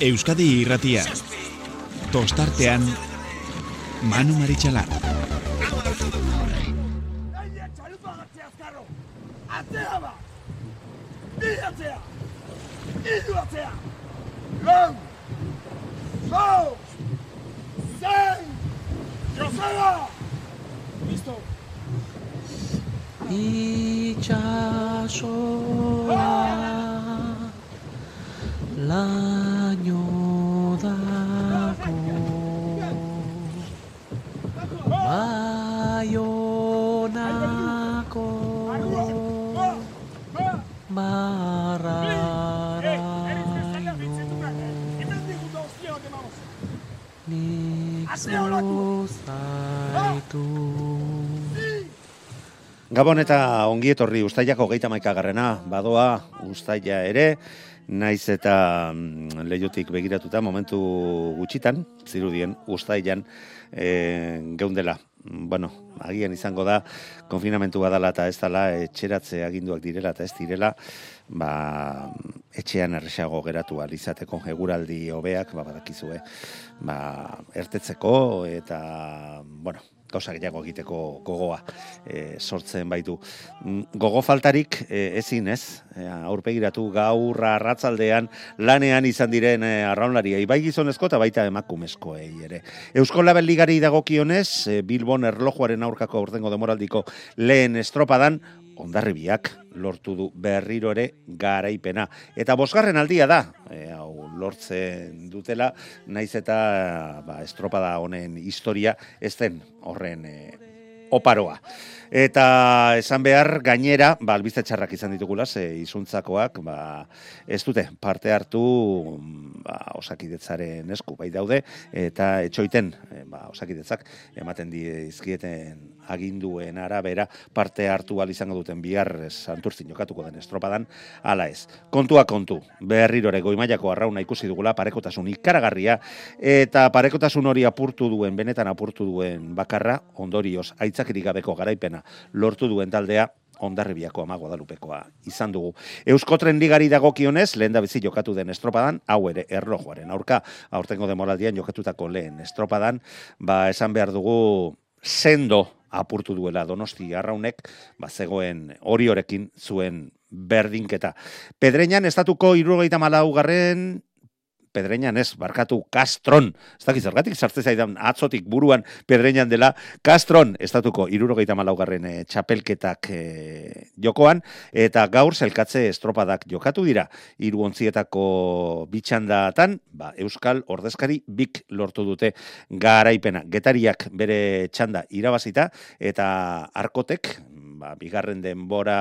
Euskadi irratia. Tostartean, Manu Maritxalar. Atzea ba! Bi atzea! Idu atzea! Lau! Lau! Zein! Joseba! Listo! Itxasoa laino zaitu Gabon eta ongi etorri ustailako geita maikagarrena, badoa ustaila ere, naiz eta mm, leiotik begiratuta momentu gutxitan, zirudien ustailan e, geundela. Bueno, agian izango da, konfinamentu badala eta ez dala, etxeratze aginduak direla eta ez direla, ba, etxean erresago geratu alizateko eguraldi hobeak, ba, badakizue, ba, ertetzeko eta, bueno, gauza gehiago egiteko gogoa e, sortzen baitu. Mm, Gogo faltarik e, ezin ez, e, aurpegiratu gaur arratzaldean lanean izan diren e, arraunlariei, bai gizonezko eta baita emakumezkoei ere. Eusko Label Ligari dagokionez, e, Bilbon erlojuaren aurkako aurtengo demoraldiko lehen estropadan, ondarribiak lortu du berriro ere garaipena. Eta bosgarren aldia da, e, hau lortzen dutela, naiz eta ba, estropada honen historia ez den horren e, oparoa. Eta esan behar gainera, ba, albizte txarrak izan ditugula, ze izuntzakoak, ba, ez dute parte hartu ba, osakidetzaren esku, bai daude, eta etxoiten, e, ba, osakidetzak, ematen dizkieten aginduen arabera parte hartu al izango duten bihar santurtzin jokatuko den estropadan, ala ez. Kontua kontu, berrirore goimaiako arrauna ikusi dugula parekotasun ikaragarria, eta parekotasun hori apurtu duen, benetan apurtu duen bakarra, ondorioz, aitzakirik gabeko garaipena lortu duen taldea, ondarribiako ama guadalupekoa izan dugu. Euskotren ligari dagokionez, lehen da bizi jokatu den estropadan, hau ere erlojuaren aurka, aurtengo demoraldian jokatutako lehen estropadan, ba esan behar dugu sendo apurtu duela donosti arraunek, ba zegoen hori horekin zuen berdinketa. Pedreñan estatuko irurogeita malau garren Pedreñan ez, barkatu, Castron. Ez dakiz, zergatik sartze zaidan atzotik buruan Pedreñan dela, Castron, estatuko irurogeita malaugarren e, txapelketak e, jokoan, eta gaur zelkatze estropadak jokatu dira. Iru ontzietako bitxandatan, ba, Euskal ordezkari bik lortu dute garaipena. Getariak bere txanda irabazita, eta arkotek, ba, bigarren denbora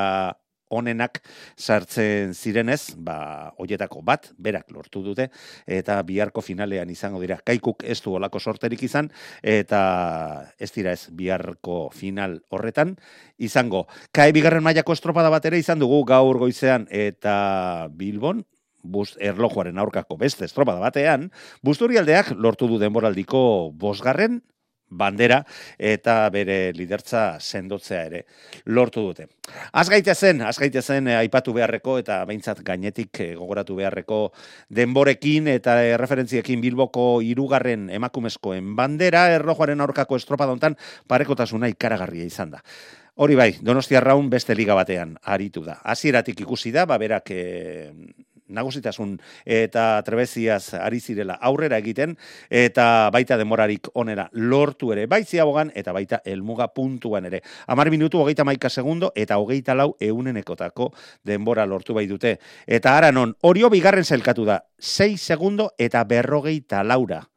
onenak sartzen zirenez, ba, hoietako bat, berak lortu dute, eta biharko finalean izango dira. Kaikuk ez du olako sorterik izan, eta ez dira ez biharko final horretan, izango. Kai bigarren mailako estropada bat ere izan dugu gaur goizean, eta Bilbon, bus erlojuaren aurkako beste estropada batean, busturialdeak lortu du denboraldiko bosgarren bandera eta bere lidertza sendotzea ere lortu dute. Az gaitezen, az gaitezen eh, aipatu beharreko eta behintzat gainetik eh, gogoratu beharreko denborekin eta eh, referentziekin Bilboko hirugarren emakumezkoen bandera erlojuaren aurkako estropadontan parekotasuna ikaragarria izan da. Hori bai, Donostia Raun beste liga batean aritu da. Hasieratik ikusi da, ba berak e, nagusitasun eta trebeziaz ari zirela aurrera egiten eta baita demorarik onera lortu ere bai ziabogan eta baita elmuga puntuan ere. Amar minutu hogeita maika segundo eta hogeita lau eunenekotako denbora lortu bai dute. Eta ara non, orio bigarren zelkatu da, 6 segundo eta berrogeita laura.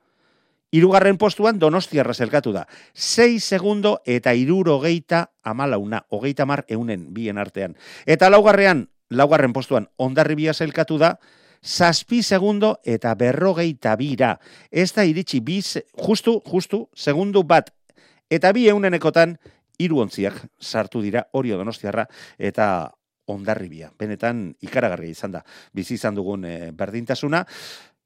Irugarren postuan donostiarra zelkatu da. 6 segundo eta irurogeita amalauna, hogeita mar eunen bien artean. Eta laugarrean, laugarren postuan ondarribia zelkatu da, zazpi segundo eta berrogeita bira. Ez da iritsi biz, justu, justu, segundu bat, eta bi eunenekotan, hiru ontziak sartu dira hori donostiarra eta ondarribia. Benetan ikaragarria izan da. Bizi izan dugun e, berdintasuna.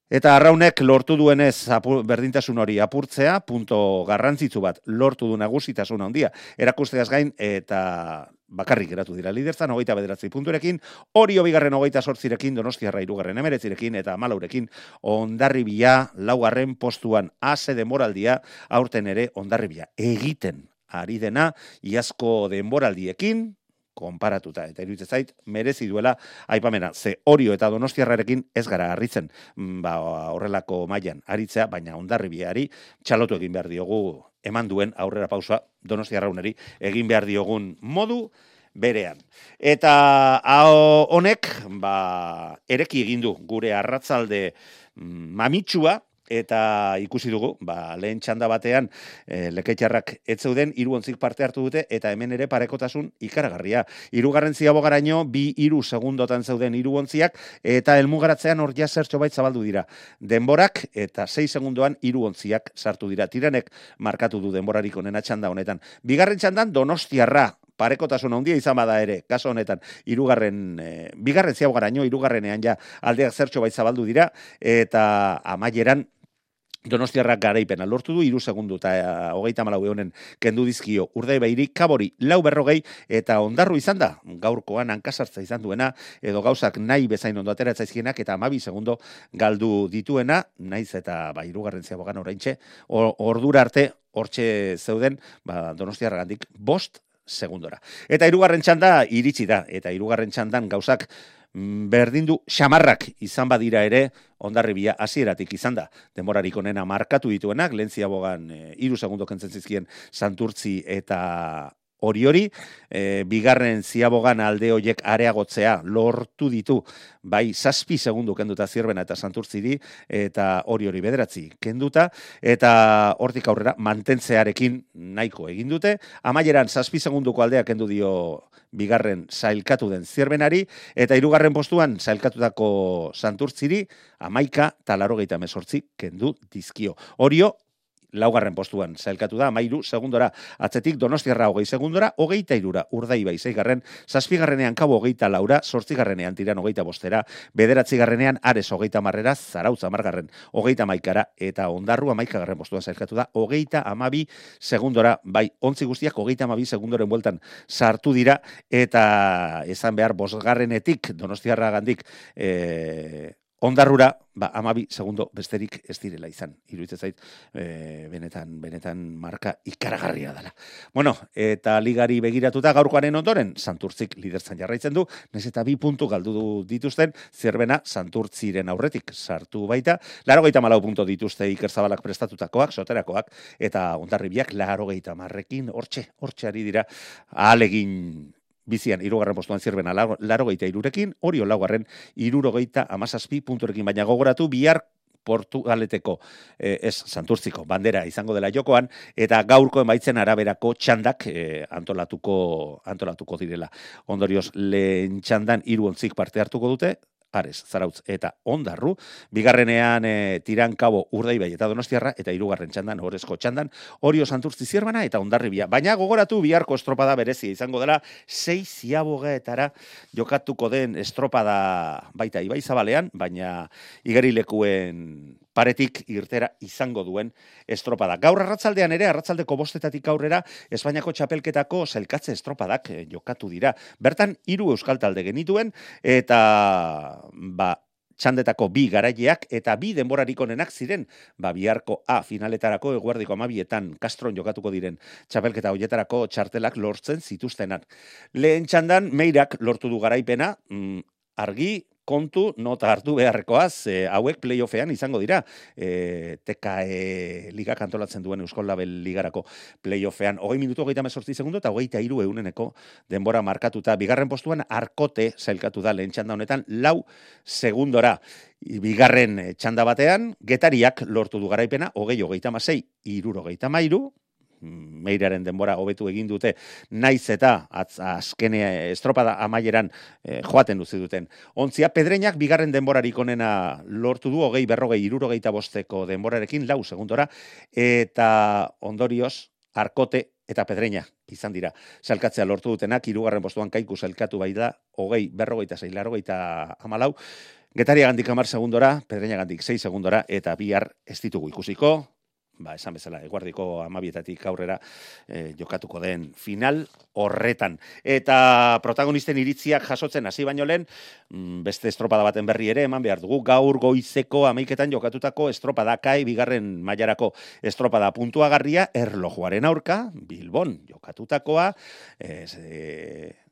Eta arraunek lortu duenez apu, berdintasun hori apurtzea, punto garrantzitsu bat lortu du nagusitasun handia. Erakusteaz gain eta bakarrik geratu dira liderzan, hogeita bederatzi punturekin, hori bigarren hogeita sortzirekin, donostiarra irugarren emeretzirekin, eta malaurekin, ondarribia, laugarren postuan, ase demoraldia, aurten ere ondarribia, egiten ari dena, iazko denboraldiekin, konparatuta. Eta iruditzen zait merezi duela aipamena. Ze Orio eta Donostiarrarekin ez gara harritzen mm, ba horrelako mailan aritzea baina Hondarribiari txalotu egin behar diogu. Eman duen aurrera pausa Donostiarrauneri egin behar diogun modu berean. Eta honek ba ereki egin du gure arratzalde mm, mamitsua eta ikusi dugu, ba, lehen txanda batean e, leketxarrak ez zeuden hiru parte hartu dute eta hemen ere parekotasun ikaragarria. Hirugarren ziabogaraino bi hiru segundotan zeuden hiru eta helmugaratzean hor ja zertxo bait zabaldu dira. Denborak eta 6 segundoan hiru sartu dira. Tiranek markatu du denborarik onena txanda honetan. Bigarren txandan Donostiarra parekotasun handia izan bada ere, kaso honetan, irugarren, e, bigarren ziabogaraino, irugarrenean ja aldeak zertxo bait zabaldu dira, eta amaieran Donostiarrak garaipena lortu du, iru segundu eta eh, hogeita malau ehonen kendu dizkio urdei behiri, kabori lau berrogei eta ondarru izan da, gaurkoan hankasartza izan duena, edo gauzak nahi bezain ondo atera etzaizkienak eta amabi segundo galdu dituena, naiz eta ba, irugarren ziabogan oraintxe, ordura arte, hortxe zeuden, ba, Donostiarra gandik, bost segundora. Eta irugarren txanda iritsi da, eta irugarren txandan gauzak berdindu xamarrak izan badira ere ondarribia hasieratik izan da. Demorarik onena markatu dituenak, lentzia bogan e, iru segundo kentzen zizkien santurtzi eta hori hori, e, bigarren ziabogan alde hoiek areagotzea lortu ditu, bai zazpi segundu kenduta zirbena eta santurtziri, eta hori hori bederatzi kenduta, eta hortik aurrera mantentzearekin nahiko egin dute, amaieran zazpi segunduko aldea kendu dio bigarren zailkatu den zirbenari, eta hirugarren postuan zailkatutako santurtziri, amaika talaro gehieta mesortzi kendu dizkio. Horio, laugarren postuan zailkatu da, mairu, segundora, atzetik donostiarra hogei segundora, hogeita irura, urdai bai zeigarren, zazpigarrenean kabo hogeita laura, sortzigarrenean tiran hogeita bostera, bederatzigarrenean ares hogeita marrera, zarautza margarren, hogeita maikara, eta ondarru amaikagarren postuan zailkatu da, hogeita amabi segundora, bai, ontzi guztiak hogeita amabi segundoren bueltan sartu dira, eta esan behar bosgarrenetik, donostiarra gandik, e, ondarrura, ba, amabi segundo besterik ez direla izan. Iruitzen zait, e, benetan, benetan marka ikaragarria dela. Bueno, eta ligari begiratuta gaurkoaren ondoren, santurtzik liderzan jarraitzen du, nez eta bi puntu galdu dituzten, zerbena santurtziren aurretik sartu baita, laro gaita malau punto dituzte ikerzabalak prestatutakoak, soterakoak, eta ondarribiak laro gaita marrekin, hortxe, hortxe ari dira, alegin bizian irugarren postuan zirbena laro geita irurekin, hori laugarren iruro geita amazazpi punturekin, baina gogoratu bihar Portugaleteko eh, ez santurtziko bandera izango dela jokoan eta gaurko emaitzen araberako txandak eh, antolatuko antolatuko direla. Ondorioz lehen txandan hiru ontzik parte hartuko dute, Ares, Zarautz eta Ondarru, bigarrenean e, Tirankabo Urdaibai eta Donostiarra eta hirugarren txandan Orezko txandan. Orio Santurtzi Zierbana eta Ondarribia. Baina gogoratu biharko estropada berezia izango dela. 6 ziabogaetara jokatuko den estropada baita Ibai Zabalean, baina igarilekuen paretik irtera izango duen estropada. Gaur arratzaldean ere, arratzaldeko bostetatik aurrera, Espainiako txapelketako zelkatze estropadak eh, jokatu dira. Bertan, hiru euskal talde genituen, eta ba, txandetako bi garaileak eta bi denborarik onenak ziren, ba, biharko A finaletarako eguardiko amabietan kastron jokatuko diren txapelketa hoietarako txartelak lortzen zituztenan. Lehen txandan, meirak lortu du garaipena, mm, argi, kontu nota hartu beharrekoaz, e, hauek playoffean izango dira. E, TKE liga kantolatzen duen Euskal Label ligarako playoffean. Hogei minutu hogeita mesortzi segundo eta hogeita iru euneneko denbora markatuta. Bigarren postuan arkote zailkatu da lehen txanda honetan, lau segundora. Bigarren txanda batean, getariak lortu du garaipena, hogei hogeita masei, iruro hogeita mairu, meiraren denbora hobetu egin dute naiz eta azkene estropada amaieran e, joaten duzi duten. Ontzia pedreinak bigarren denborarik onena lortu du hogei berrogei irurogeita bosteko denborarekin lau segundora eta ondorioz arkote eta pedreina izan dira. Salkatzea lortu dutenak, irugarren postuan kaiku salkatu bai da, hogei berrogeita zei, larrogeita amalau, Getaria gandik amar segundora, Pedreña gandik 6 segundora, eta bihar ez ditugu ikusiko, ba, esan bezala, eguardiko amabietatik aurrera eh, jokatuko den final horretan. Eta protagonisten iritziak jasotzen hasi baino lehen, mm, beste estropada baten berri ere, eman behar dugu, gaur goizeko amaiketan jokatutako estropada kai, bigarren mailarako estropada puntuagarria, erlojuaren aurka, Bilbon jokatutakoa, ez, e,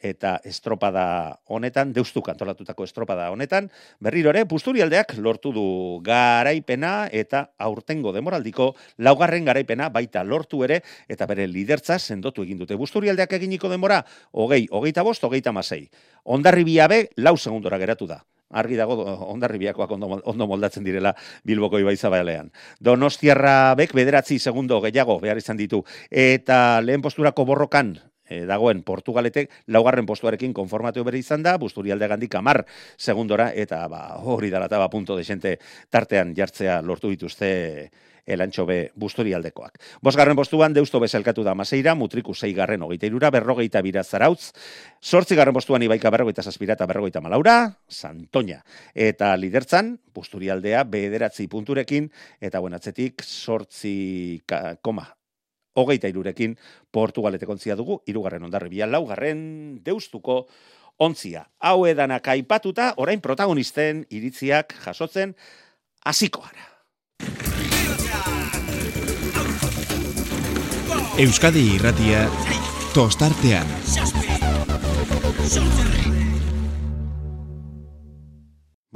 eta estropada honetan, deustu kantolatutako estropada honetan, berriro ere, Busturialdeak lortu du garaipena eta aurtengo demoraldiko laugarren garaipena baita lortu ere, eta bere lidertza sendotu egin dute. Busturialdeak eginiko demora, hogei, hogeita bost, hogeita masei. Ondarri biabe, lau segundora geratu da argi dago ondarribiakoak ondo, ondo moldatzen direla Bilboko Ibaizabalean. Donostiarra bek bederatzi segundo gehiago behar izan ditu eta lehen posturako borrokan e, dagoen Portugaletek laugarren postuarekin konformatu bere izan da, Busturialde gandik amar segundora, eta ba, hori dala ba, punto de tartean jartzea lortu dituzte elantxo be busturialdekoak. Bosgarren postuan deusto bezalkatu da maseira, mutriku zeigarren hogeita irura, berrogeita bira zarautz, sortzi garren postuan ibaika berrogeita saspirata berrogeita malaura, santoña. Eta lidertzan, busturialdea bederatzi punturekin, eta buenatzetik sortzi koma hogeita irurekin Portugalete kontzia dugu, irugarren ondarri bian laugarren deustuko ontzia. Hau edanak aipatuta, orain protagonisten iritziak jasotzen hasiko gara. Euskadi irratia tostartean.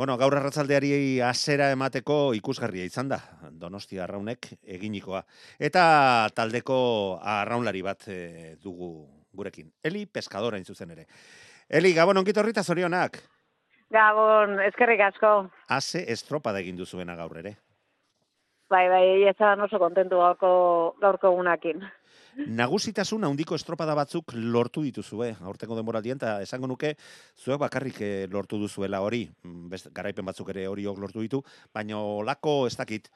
Bueno, gaur arratzaldeari hasera emateko ikusgarria izan da, Donostia Arraunek eginikoa. Eta taldeko arraunlari bat e, dugu gurekin. Eli Pescadora zuzen ere. Eli, Gabon, onkito horrita zorionak? Gabon, eskerrik asko. Haze estropa da egin duzuena gaur ere. Bai, bai, ez oso kontentu gaurko, gaurko gunakin nagusitasun handiko estropada batzuk lortu dituzue, aurtengo denboraldien, eta esango nuke, zuek bakarrik eh, lortu duzuela hori, mm, best, garaipen batzuk ere hori lortu ditu, baina lako ez dakit,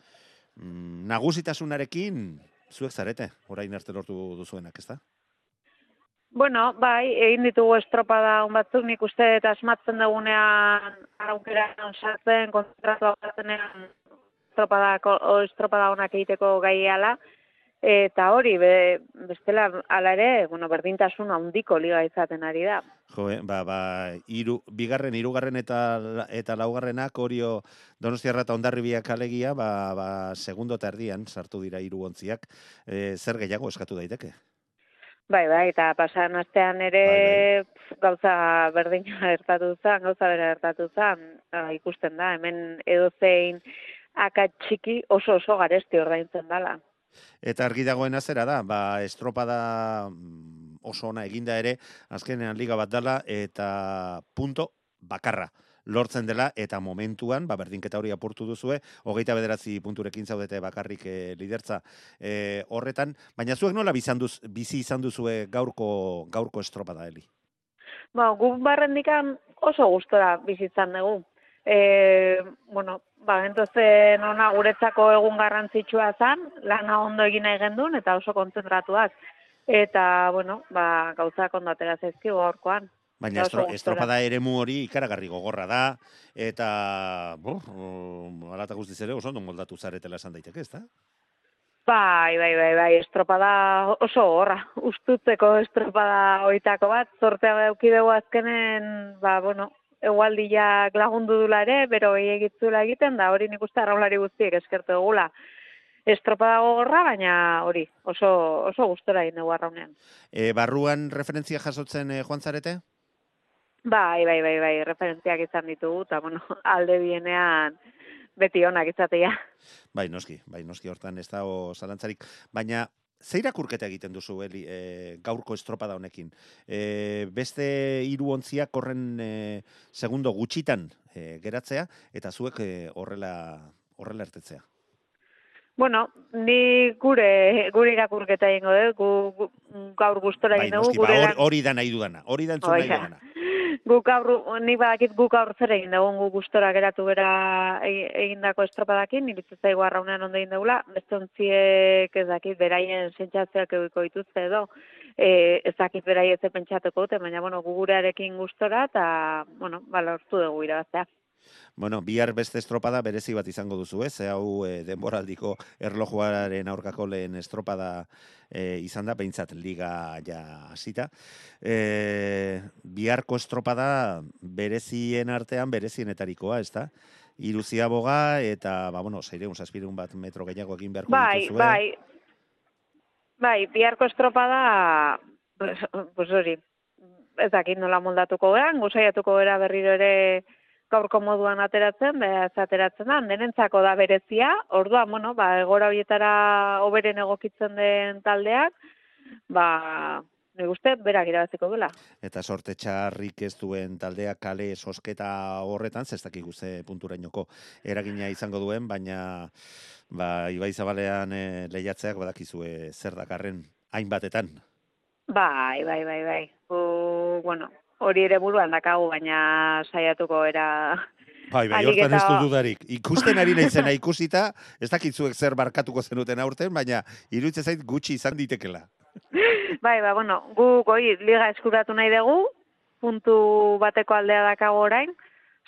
mm, nagusitasunarekin zuek zarete, orain arte lortu duzuenak, ez da? Bueno, bai, egin ditugu estropada on batzuk, nik uste eta asmatzen dugunean araukera sartzen, batzenean estropada, estropada onak egiteko gaiala, Eta hori, be, bestela, ala ere, bueno, berdintasun handiko liga izaten ari da. Jo, eh, ba, ba, iru, bigarren, irugarren eta, eta laugarrenak, orio donostiarra eta ondarribiak alegia, ba, ba, segundo eta erdian sartu dira hiru ontziak, e, zer gehiago eskatu daiteke? Bai, bai, eta pasan astean ere bai, bai. gauza berdina ertatu zen, gauza bera ertatu zen, ba, ikusten da, hemen edozein akatxiki oso oso garesti ordaintzen dala. Eta argi dagoen azera da, ba, estropada mm, oso ona eginda ere, azkenean liga bat dela, eta punto bakarra lortzen dela, eta momentuan, ba, berdinketa hori apurtu duzue, hogeita bederatzi punturekin zaudete bakarrik e, lidertza e, horretan, baina zuek nola bizanduz, bizi izan duzue gaurko, gaurko estropada, Eli? Ba, gu barrendikan oso gustora bizitzan dugu. E, bueno, ba, entonces, nona, guretzako egun garrantzitsua zan, lana ondo egin nahi gendun, eta oso kontzentratuak. Eta, bueno, ba, gauza kondatera zaizki gorkoan. Baina estro, estropada ere mu hori ikaragarri gogorra da, eta, bo, alata guztiz ere oso ondo moldatu zaretela esan daiteke, ez da? Bai, bai, bai, bai, estropada oso gorra, ustutzeko estropada oitako bat, sortea daukideu azkenen, ba, bueno, egualdiak lagundu dula ere, bero egitzula egiten, da hori nik uste arraulari guztiek eskertu egula. Estropada gogorra, baina hori, oso, oso gustora egin dugu arraunean. E, barruan referentzia jasotzen e, joan zarete? Bai, bai, bai, bai, referentziak izan ditugu, eta bueno, alde bienean beti onak izatea. Bai, noski, bai, noski hortan ez da o zalantzarik, baina Zeira kurketa egiten duzu Eli, e, gaurko estropada honekin? E, beste hiru ontziak horren e, segundo gutxitan e, geratzea eta zuek e, horrela horrela ertetzea. Bueno, ni gure gure irakurketa eingo dut, gu, gaur gustora egin bai, dugu, ba, hori da nahi dudana, hori da entzun nahi dudana guk aur, ni badakit guk aur zer egin dugu, guk gustora geratu bera e, egindako estropadakin, nire zaigu arraunean ondo egin dugula, beste ez dakit, beraien sentzatzeak egiko dituzte edo, e, ez dakit beraien ez pentsatuko dute, baina bueno, gugurearekin gustora, eta, bueno, balortu dugu irabaztea. Bueno, bihar beste estropada berezi bat izango duzu, ez? Ze hau e, denboraldiko erlojuaren aurkako lehen estropada e, izan da, behintzat liga ja hasita. E, biharko estropada berezien artean berezienetarikoa, ez da? Iruzia boga eta, ba, bueno, zeireun, saspireun bat metro gehiago egin beharko Bai, dituzue. bai. Bai, biharko estropada, pues, pues hori, ez dakit nola moldatuko geran, gusaiatuko gera berriro ere gaurko moduan ateratzen, beraz ateratzen da, denentzako da berezia, orduan, bueno, ba, egora horietara oberen egokitzen den taldeak, ba, nik uste, berak irabaziko dela. Eta sorte txarrik ez duen taldea kale sosketa horretan, zestak ze punturainoko eragina izango duen, baina ba, Ibai Zabalean e, lehiatzeak badakizue zer dakarren hainbatetan. Bai, bai, bai, bai. U, bueno, hori ere buruan dakagu, baina saiatuko era Bai, bai, hortan ez eta- du dudarik. Ikusten ari naizena ikusita, ez dakitzuek zer barkatuko zenuten aurten, baina iruditzen zait gutxi izan ditekela. Bai, ba, bueno, gu goi liga eskuratu nahi dugu, puntu bateko aldea dakago orain,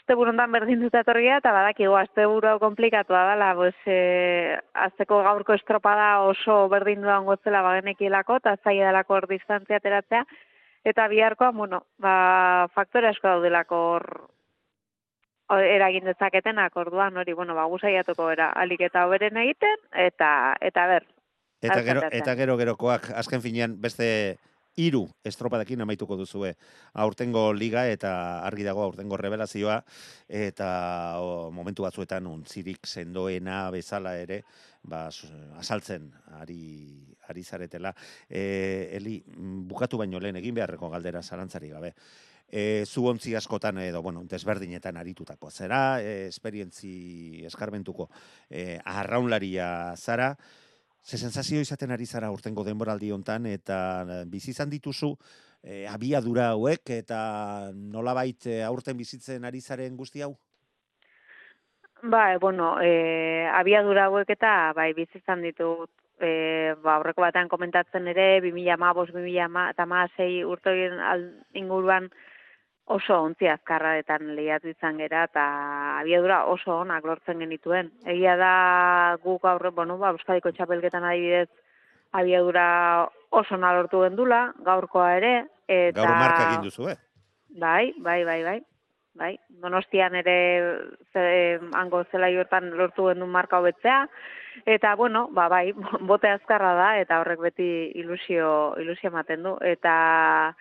azte burundan berdin dut etorria, eta badakigu, azte buru komplikatua dela, pues, e, azteko gaurko estropada oso berdin duan gotzela bagenekielako, eta zaila delako hor distantzia ateratzea, eta biharkoa, bueno, ba, faktore asko daudelako hor eragin dezaketenak orduan hori bueno ba gusaiatuko era alik eta hoberen egiten eta eta ber Eta gero, eta gero gerokoak, azken finean beste hiru estropadekin amaituko duzue. Aurtengo liga eta argi dago aurtengo revelazioa eta o, momentu batzuetan untzirik sendoena bezala ere ba, azaltzen ari, ari zaretela. E, Eli, mm, bukatu baino lehen egin beharreko galdera zarantzari gabe. E, zu ontzi askotan edo, bueno, desberdinetan aritutako zera, e, esperientzi eskarmentuko e, arraunlaria zara, ze sensazio izaten ari zara urtengo denboraldi hontan eta eh, bizi izan dituzu e, abiadura hauek eta nolabait e, aurten bizitzen ari zaren guzti hau? Ba, bueno, e, abiadura hauek eta bai bizi izan ditut e, ba, aurreko batean komentatzen ere 2015 2016 urte inguruan oso ontzi azkarraetan lehiatu izan gera eta abiadura oso onak lortzen genituen. Egia da guk aurre, bueno, ba, Euskadiko txapelketan adibidez abiadura oso ona lortu gendula, gaurkoa ere. Eta... Gaur marka egin duzu, eh? Bai, bai, bai, bai. Bai, Donostian ere ze, hango zelai hortan lortu genuen marka hobetzea eta bueno, ba bai, bote azkarra da eta horrek beti ilusio ilusio ematen du. Eta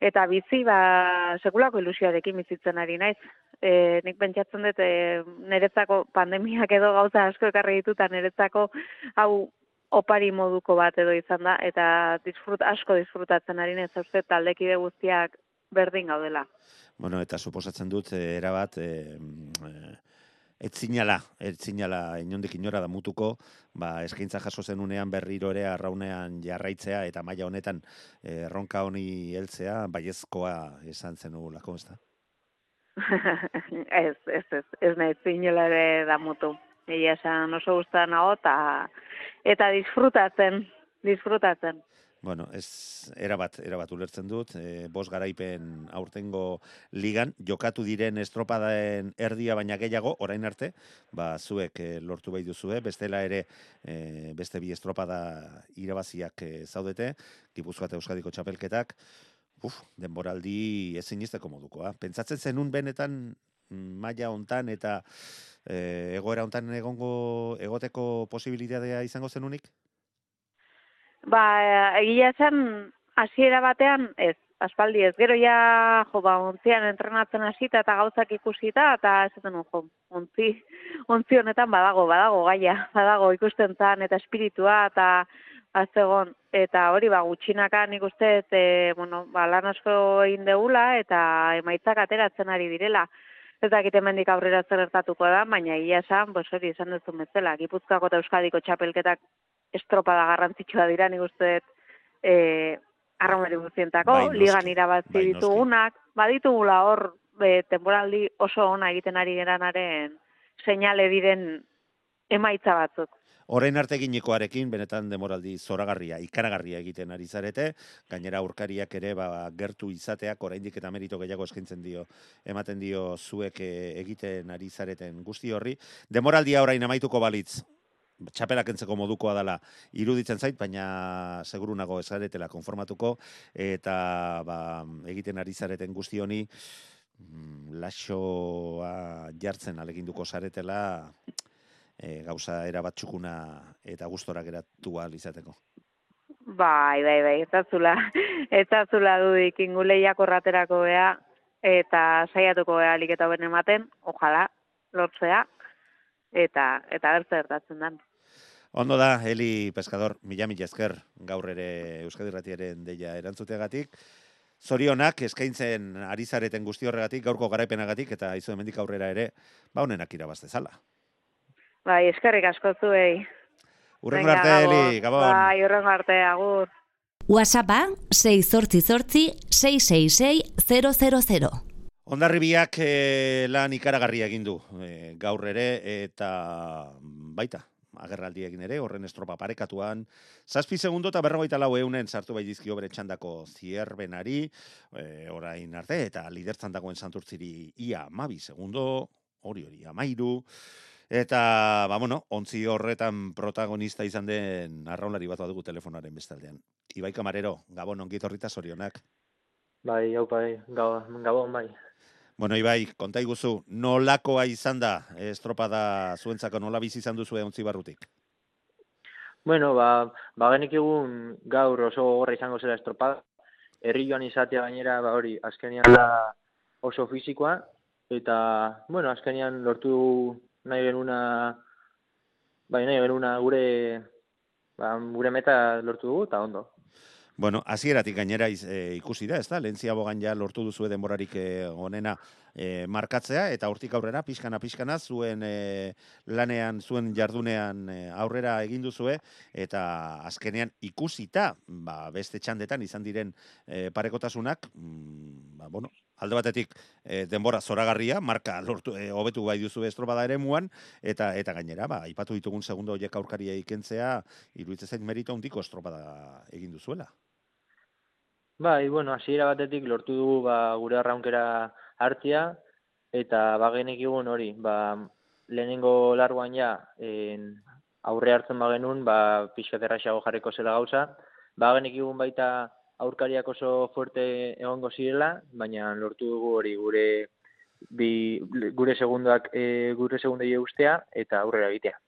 eta bizi ba sekulako ilusioarekin bizitzen ari naiz. E, nik pentsatzen dut e, niretzako pandemiak edo gauza asko ekarri ditu eta niretzako hau opari moduko bat edo izan da eta disfrut, asko disfrutatzen ari naiz. Uste taldekide guztiak berdin gaudela. Bueno, eta suposatzen dut, eh, erabat, e, etzinala, etzinala inondik inora da mutuko, ba, eskaintza jaso zenunean berriro ere arraunean jarraitzea eta maila honetan eh, erronka honi heltzea, baiezkoa esan zenugulako, ez da? ez, ez, ez, ez nahi zinela ere damutu. Egia esan oso guztan nago eta eta disfrutatzen, disfrutatzen. Bueno, ez erabat, erabat ulertzen dut, e, bos garaipen aurtengo ligan, jokatu diren estropadaen erdia baina gehiago, orain arte, ba, zuek e, lortu behi duzue, bestela ere e, beste bi estropada irabaziak e, zaudete, Gipuzkoa eta Euskadiko txapelketak, uf, denboraldi ezin izteko modukoa. Pentsatzen zenun benetan mm, maila hontan eta e, egoera hontan egongo egoteko posibilitatea izango zenunik? Ba, egia zen hasiera batean ez, aspaldi ez. Gero ja, jo, ba, ontzian entrenatzen hasita eta gauzak ikusita, eta esaten nuen, jo, ontzi, ontzi honetan badago, badago gaia, badago ikusten zan, eta espiritua, eta azegon, eta hori, ba, gutxinaka nik uste, e, bueno, ba, lan asko egin deula, eta emaitzak ateratzen ari direla. Ez dakit hemendik aurrera zer gertatuko da, baina egia esan, pues hori esan duzu bezala, Gipuzkoako eta Euskadiko txapelketak estropada garrantzitsua dira, nik uste e, arraunari guztientako, Bai, ligan irabazi Bai, ditugunak, baditugula hor, e, temporaldi oso ona egiten ari geranaren seinale diren emaitza batzuk. Orain arte eginekoarekin, benetan demoraldi zoragarria, ikaragarria egiten ari zarete, gainera urkariak ere ba, gertu izateak oraindik eta merito gehiago eskaintzen dio, ematen dio zuek eh, egiten ari zareten guzti horri. Demoraldia orain amaituko balitz, txapelak entzeko modukoa dela iruditzen zait, baina seguru nago ezaretela konformatuko, eta ba, egiten ari zareten guzti honi, mm, laxoa jartzen aleginduko zaretela, e, gauza erabatzukuna eta gustora geratu ahal izateko. Bai, bai, bai, ez atzula, ez atzula dudik inguleiak orraterako bea, eta saiatuko bea liketa ben ematen, ojala, lortzea, eta eta gertze gertatzen den. Ondo da, Eli Pescador, mila mila esker gaur ere Euskadi Ratiaren deia erantzuteagatik. Zorionak eskaintzen ari zareten guzti horregatik, gaurko garaipenagatik, eta izo hemendik aurrera ere, ba honenak irabaztezala. Bai, eskerrik asko zuei. Urrengo arte, gabon. Eli, gabon. Bai, urrengo arte, agur. WhatsAppa 688 666 000. Ondarribiak eh, lan ikaragarria egin du eh, gaur ere eta baita agerraldi egin ere, horren estropa parekatuan, zazpi segundo eta berrogeita lau eunen sartu bai dizkio bere txandako zierbenari, e, orain arte, eta lidertzan dagoen santurtziri ia amabi segundo, hori hori amairu, eta, ba, bueno, ontzi horretan protagonista izan den arraunlari bat badugu telefonaren bestaldean. Ibai Kamarero, Gabon ongitorrita zorionak. Bai, hau bai, gabon, gabon bai. Bueno, Ibai, konta iguzu, nolakoa izan da estropada zuentzako nola bizi izan duzu ontzi barrutik? Bueno, ba, ba genik egun gaur oso gogorra izango zela estropada. Herri joan izatea gainera, ba hori, azkenean da oso fisikoa, eta, bueno, azkenean lortu nahi genuna, bai, nahi genuna gure, ba, gure meta lortu dugu, eta ondo. Bueno, hasieratik gainera iz, e, ikusi da, ezta? Lentzia bogan ja lortu duzu denborarik e, onena e, markatzea eta hortik aurrera pixkana pixkana zuen e, lanean, zuen jardunean e, aurrera egin duzue eta azkenean ikusita, ba, beste txandetan izan diren e, parekotasunak, mm, ba, bueno, alde batetik e, denbora zoragarria, marka lortu e, hobetu bai duzu estropada ere muan, eta eta gainera, ba, ipatu ditugun segundo horiek aurkaria ikentzea, iruditzen zait merito handiko estropada egin duzuela. Bai, bueno, hasiera batetik lortu dugu ba, gure arraunkera hartzia, eta bagenek egun hori, ba, lehenengo larguan ja, en, aurre hartzen bagenun, ba, pixkat erraxago jarriko zela gauza, bagenek egun baita aurkariak oso fuerte egongo zirela, baina lortu dugu hori gure bi, gure segundoak e, gure segundei ustea eta aurrera egitea.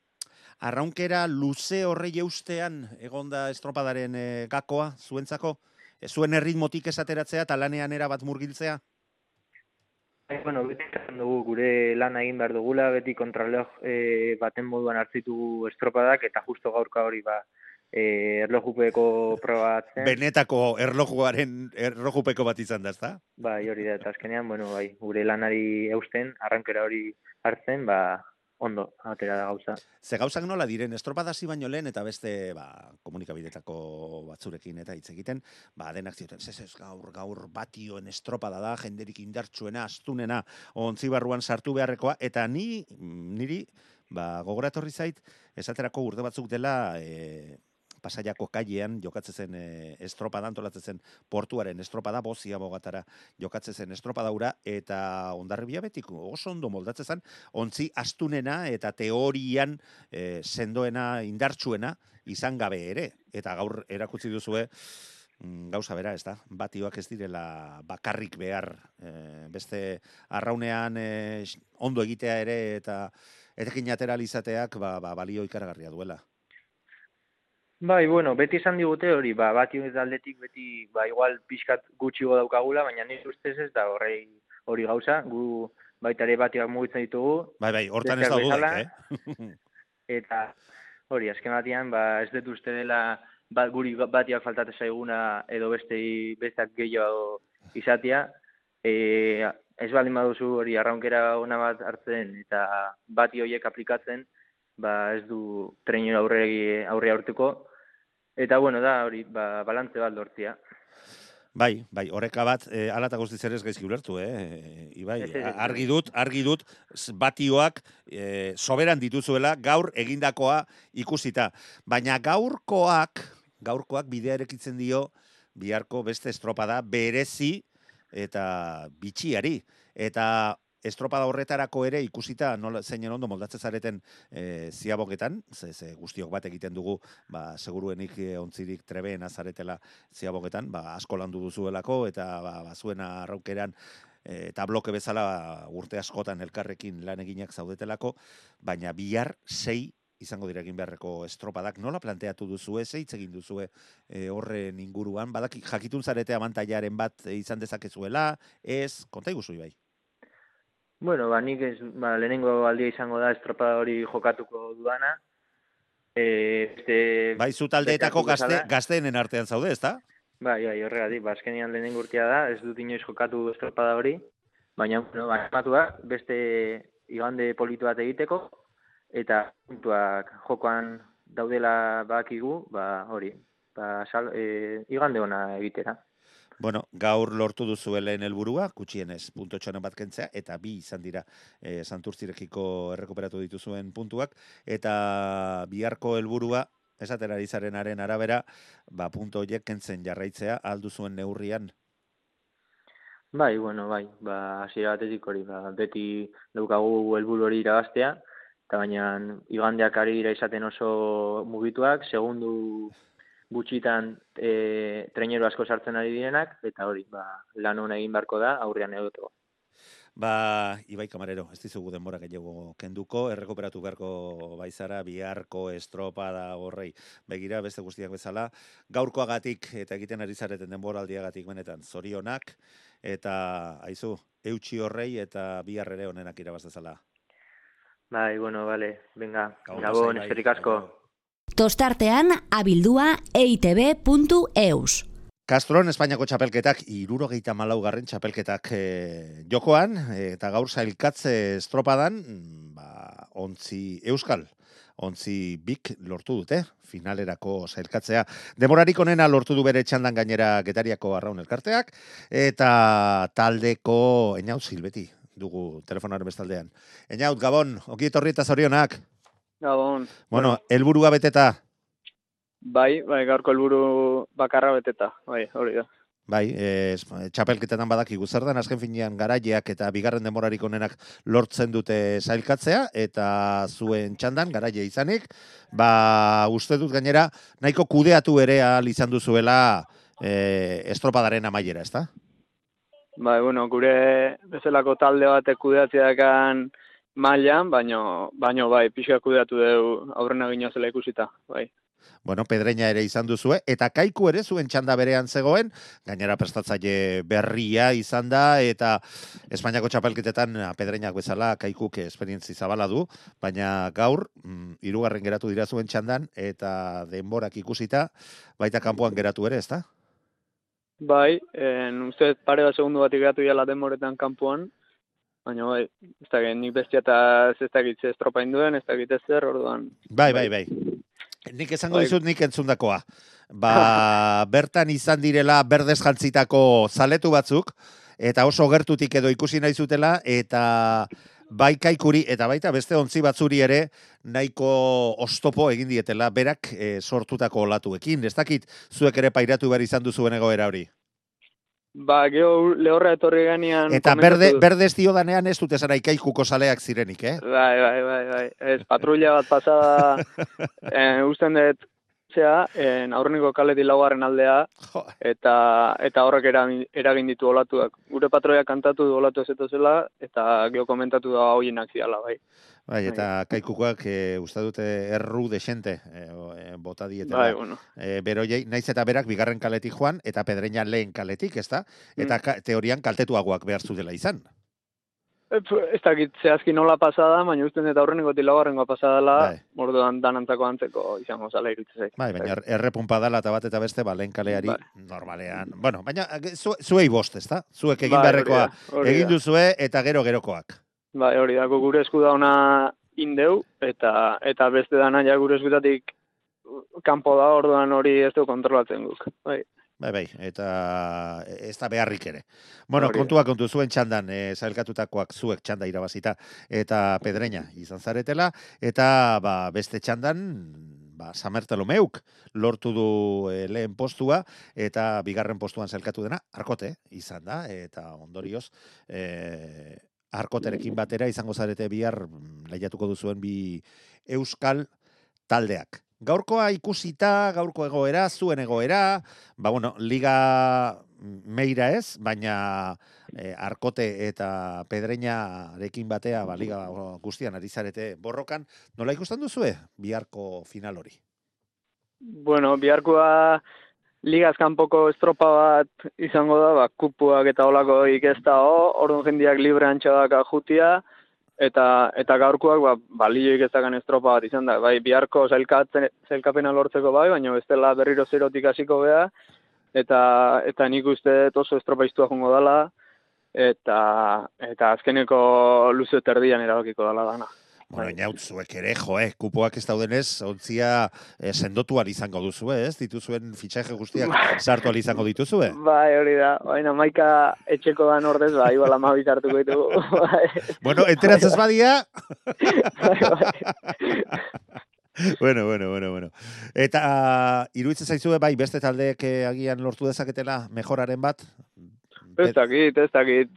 Arraunkera luze horrei eustean egonda estropadaren e, gakoa zuentzako? E, zuen erritmotik esateratzea eta lanean era bat murgiltzea? Bai, bueno, beti dugu gure lana egin behar dugula, beti kontraloj e, baten moduan hartzitu estropadak, eta justo gaurka hori ba, e, erlojupeko proba batzen. Benetako erlojuaren erlojupeko bat izan da, ezta? Bai, hori da, eta azkenean, bueno, bai, gure lanari eusten, arrankera hori hartzen, ba, ondo, atera da gauza. Ze gauzak nola diren, estropada hasi baino lehen eta beste ba, komunikabidetako batzurekin eta hitz egiten, ba, denak zioten, ez ez gaur, gaur batioen estropada da, jenderik indartsuena, astunena, ontzi barruan sartu beharrekoa, eta ni, niri, ba, gogoratorri zait, esaterako urte batzuk dela, e, pasaiako kailean jokatzen zen e, estropada antolatzen zen portuaren estropada bozia bogatara jokatzen zen estropada ura eta ondarribia betik oso ondo moldatzen zen ontzi astunena eta teorian e, sendoena indartsuena izan gabe ere eta gaur erakutsi duzue mm, gauza bera, ez da, batioak ez direla bakarrik behar e, beste arraunean e, ondo egitea ere eta etekin ateralizateak ba, ba, balio ikaragarria duela. Bai, bueno, beti esan digute hori, ba, bat aldetik beti, ba, igual pixkat gutxigo daukagula, baina nire ustez ez da horrei hori gauza, gu baita ere batiak mugitzen ditugu. Bai, bai, hortan ez da bezala, eh? Eta hori, azken batean, ba, ez dut uste dela ba, guri batiak faltate zaiguna edo beste bestak gehiago izatea. E, ez baldin baduzu hori arraunkera ona bat hartzen eta bati horiek aplikatzen, ba, ez du treinora aurre, aurre aurtuko. Eta bueno, da hori, ba, balantze bat lortzia. Bai, bai, horreka bat, e, ala eta guztiz ere ez gaizki ulertu, eh? Ibai, argi dut, argi dut, batioak e, soberan dituzuela gaur egindakoa ikusita. Baina gaurkoak, gaurkoak bidea erekitzen dio biharko beste estropada berezi eta bitxiari. Eta estropada horretarako ere ikusita nola zeinen ondo moldatzen zareten e, ziaboketan, ze, ze guztiok bat egiten dugu, ba, seguruenik e, ontzirik trebeen azaretela ziaboketan, ba, asko landu duzuelako, eta ba, ba, zuen arraukeran e, eta bloke bezala ba, urte askotan elkarrekin lan eginak zaudetelako, baina bihar sei izango dira egin beharreko estropadak. Nola planteatu duzue, ze hitz egin duzue e, horren inguruan? Badaki, jakitun zarete abantaiaren bat izan dezakezuela, ez, konta iguzu bai. Bueno, ba, nik ez, ba, lehenengo aldia izango da estropada hori jokatuko dudana. E, beste, Bai, zu taldeetako gazte, gazteenen artean zaude, ezta? Bai, bai, horregatik, ba, azkenean lehenengo urtea da, ez dut inoiz jokatu estropada hori, baina, bueno, ba, asmatua, beste igande politu bat egiteko, eta puntuak jokoan daudela bakigu, ba, hori, ba, sal, e, igande ona egitera. Bueno, gaur lortu duzuelen helburua, gutxienez punto txonen bat kentzea, eta bi izan dira e, santurtzirekiko errekuperatu dituzuen puntuak, eta biharko helburua, esaten ari zarenaren arabera, ba, punto horiek kentzen jarraitzea, aldu zuen neurrian. Bai, bueno, bai, ba, hasiera batetik hori, ba, beti daukagu helburu hori irabaztea, eta baina igandeak ari dira izaten oso mugituak, segundu gutxitan e, traineru asko sartzen ari direnak, eta hori, ba, lan hona egin beharko da, aurrean egoteko. Ba, Ibai Kamarero, ez dizugu denbora gehiago kenduko, errekuperatu beharko baizara, biharko estropada horrei begira, beste guztiak bezala, gaurkoagatik eta egiten ari zareten denboraldiagatik benetan zorionak, eta aizu, eutxi horrei eta bihar ere honenak irabaz dezala. Bai, bueno, vale, venga, Gabon, eskerrik asko. Tostartean abildua E eitb.eus. Castron Espainiako txapelketak irurogeita malaugarren txapelketak eh, jokoan, eta gaur zailkatze estropadan, ba, ontzi euskal, ontzi bik lortu dute, finalerako zailkatzea. Demorarik onena lortu du bere txandan gainera getariako arraun elkarteak, eta taldeko Einaut Silbeti dugu telefonaren bestaldean. Einaut, Gabon, oki etorri eta zorionak. Gabon. Bueno, helburua beteta, Bai, bai, gaurko helburu bakarra beteta. Bai, hori da. Bai, ez, txapelketetan badakigu zer den azken finean garaileak eta bigarren demorarik onenak lortzen dute zailkatzea eta zuen txandan garaile izanik, ba uste dut gainera nahiko kudeatu ere ahal izan duzuela e, estropadaren amaiera, ezta? Bai, bueno, gure bezalako talde batek kudeatzeakan mailan, baino, baino bai, pixka kudeatu dugu aurrena gino zela ikusita, bai. Bueno, pedreina ere izan duzue, eta kaiku ere zuen txanda berean zegoen, gainera prestatzaile berria izan da, eta Espainiako txapelketetan a, pedreinak bezala kaikuk esperientzi zabala du, baina gaur, mm, hirugarren geratu dira zuen txandan, eta denborak ikusita, baita kanpoan geratu ere, ezta? Bai, en, uste pare bat segundu bat igatu jala denboretan kanpoan, baina bai, ez dakit, nik bestia eta ez ez dakit ze estropa induen, ez dakit ez zer, orduan. Bai, bai, bai. Nik esango Bai. dizut nik entzundakoa. Ba, bertan izan direla berdez jantzitako zaletu batzuk, eta oso gertutik edo ikusi nahi zutela, eta bai kaikuri, eta baita beste ontzi batzuri ere, nahiko ostopo egin dietela, berak e, sortutako olatuekin. Ez dakit, zuek ere pairatu behar izan duzuen egoera hori. Ba, geho lehorra etorri ganean... Eta berde, berde ez dio danean ez dute zara ikaikuko zaleak zirenik, eh? Bai, bai, bai, bai. Ez, patrulla bat pasada, eh, usten dut, zea, en, aurreneko kaletik laugarren aldea, eta eta horrek eragin, ditu olatuak. Gure patroia kantatu du olatu ez zela, eta geho komentatu da hoienak ziala, bai. Bai, eta kaikukoak e, uste dute erru desente e, o, e, bota dietela. Bai, bueno. e, beroiei, naiz eta berak bigarren kaletik joan, eta pedreina lehen kaletik, ezta? Eta Mm. ka, teorian kaltetuagoak behar dela izan. Ez dakit zehazki nola pasada, baina usten dut aurreneko laugarrengoa pasadala, Bai. orduan danantzako antzeko izango zala iruditzen zait. Bai, baina er- errepunpa dala eta bat eta beste, ba, lehen kaleari Bai. normalean. Bueno, baina eh, zu, zuei bost, ezta? Zuek egin Bai, hori egin duzue eta gero gerokoak. Bai, hori da, gu- gure esku dauna indeu, eta eta beste dana ja gure eskutatik kanpo da, orduan hori ez du kontrolatzen guk. Bai. Bai, bai, eta ez da beharrik ere. Bueno, kontua kontu zuen txandan, e, zailkatutakoak zuek txanda irabazita, eta pedreina izan zaretela, eta ba, beste txandan, ba, Samertelomeuk lortu du e, lehen postua, eta bigarren postuan zailkatu dena, arkote izan da, eta ondorioz, e, arkoterekin batera izango zarete bihar mm, lehiatuko duzuen bi euskal taldeak. Gaurkoa ikusita, gaurko egoera, zuen egoera, ba bueno, liga meira ez, baina e, arkote eta pedreñarekin batea, ba, liga guztian ari zarete borrokan, nola ikusten duzue biharko final hori? Bueno, biharkoa ligaz kanpoko estropa bat izango da, ba, kupuak eta olako ez dago, orduan jendiak libre antxadak jutia, eta eta gaurkoak ba, balioik ez dakan estropa bat izan da. Bai, biharko zailkatzen, zailkapena lortzeko bai, baina bestela berriro zerotik hasiko bea, eta, eta nik uste oso estropa iztua jongo dela, eta, eta azkeneko luze terdian erabakiko dela dana. Bueno, Bai. inaut zuek ere, jo, eh, kupoak ez daudenez, ontzia eh, sendotuan izango duzu, ez? Dituzuen fitxaje guztiak sartu ahal izango dituzue. Bai, hori da. Baina maika etxeko dan ordez, bai, igual amabit hartuko ditugu. Bai, Bueno, enteratzez badia, bai, bai. bueno, bueno, bueno, bueno. Eta iruditzen zaizue bai beste taldeek eh, agian lortu dezaketela mejoraren bat? Ez dakit, ez dakit.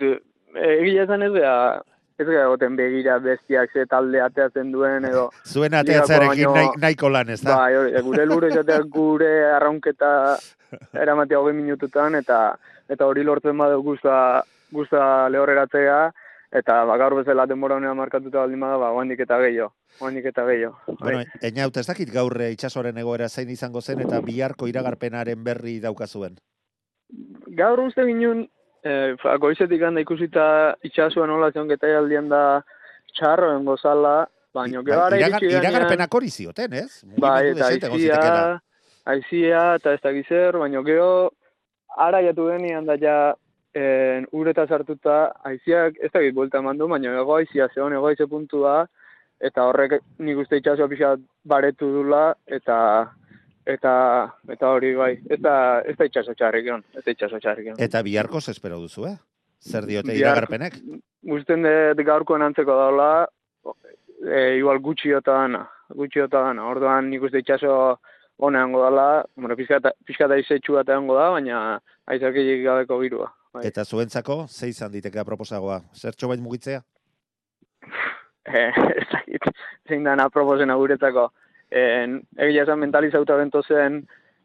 Egia esan ez gea, ez gea goten begira bestiak ze talde ateatzen duen edo. Zuen ateatzarekin nahi, nahiko lan, ez da? Bai, hori, gure lur izatea gure arraunketa eramatea hogei minututan eta eta hori lortzen badu guzta, guzta lehorreratzea eta ba, gaur bezala denbora honean markatuta baldin bada, ba, oandik eta gehiago. Oandik eta gehiago. Bueno, einaut, ez dakit gaur eh, itsasoren egoera zein izango zen eta biharko iragarpenaren berri daukazuen. Gaur uste ginen, eh, fa, goizetik handa ikusita itxasuan nola zeon aldian da txarroen gozala, baina Bai, gero ara iragar- iritsi ganean- iragarpenak hori zioten, ez? Bai, eta aizia, aizia eta ez dakiz zer, baina gero ara jatu denean da ja en, ureta sartuta, aiziak ez dakit buelta eman du, baina ego aizia zeon, ego aize puntua, eta horrek nik uste itxasua pixat baretu dula, eta eta eta hori bai, ez da, ez da itxaso txarrik egon, ez da itxaso txarrik egon. Eta biharko espero duzu, eh? Zer diote iragarpenek? Usten dut gaurko antzeko daula, e, igual gutxiota dana, gutxiota dana. Orduan nik uste itxaso honeango dala, bueno, pizkata, pizkata izetxu bat egongo da, baina aizarkilik gabeko girua. Bai. Eta zuentzako, ze izan ditekea proposagoa? Zertxo bait mugitzea? Eh, ez dakit, zein dana proposena guretzako. En, egia esan mentalizauta bento zen,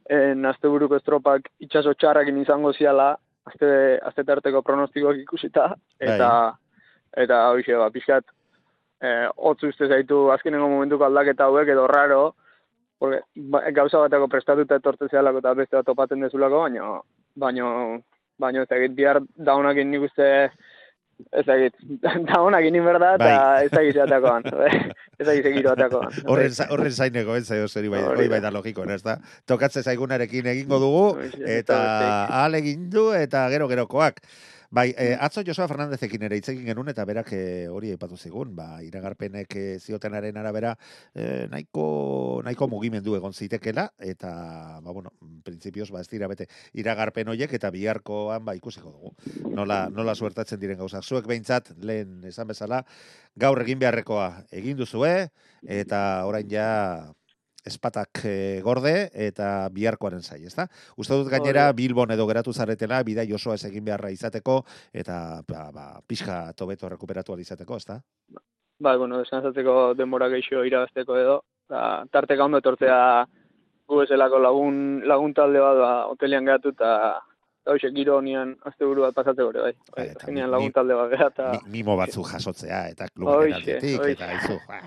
en, azte buruko estropak itxaso txarrakin izango ziala, azte, azte tarteko pronostikoak ikusita, eta, eta hoxe, ba, pixkat, eh, hotz uste zaitu azkenengo momentuko aldaketa hauek edo raro, porque, ba, gauza batako prestatuta etortzen zehalako eta beste bat topatzen dezulako, baino, baino, baino ez dakit bihar daunakin nik uste ez dakit, daunakin inberda eta Bai. ez dakit zeatakoan, ez dakit segiro atakoan. Horren, horren zaineko, ez zaio zeri bai, Hori da. bai da logiko, ez da? Tokatze zaigunarekin egingo dugu, eta besterik. ahal egin du, eta gero gerokoak. Bai, eh, atzo Josua Fernandezekin ere hitz egin genuen eta berak eh, hori aipatu zigun, ba, iragarpenek eh, ziotenaren arabera eh, nahiko, nahiko mugimendu egon zitekela, eta, ba, bueno, printzipioz, ba, ez dira bete iragarpen hoiek eta biharkoan, ba, ikusiko dugu. Nola, nola suertatzen diren gauzak. Zuek behintzat, lehen esan bezala, gaur egin beharrekoa egin duzue, eta orain ja espatak eh, gorde eta biharkoaren zai, ezta? Uste dut gainera. Bilbon edo geratu zaretela bidai osoa ez egin beharra izateko eta ba, ba, pixka tobeto rekuperatu izateko, ezta? Bai, bueno, deskansatzeko denbora gehiago irabazteko edo, eta tarteka ondo etortzea gu ezelako lagun, lagun talde bat, ba, hotelian gehatu eta hoxe, giro honian azte buru bat pasatzeko ere, bai. bai Bai, azkenean lagun talde bat. Mi- mimo batzu jasotzea eta klubaren Hoxe, aldetik eta aizu. ah,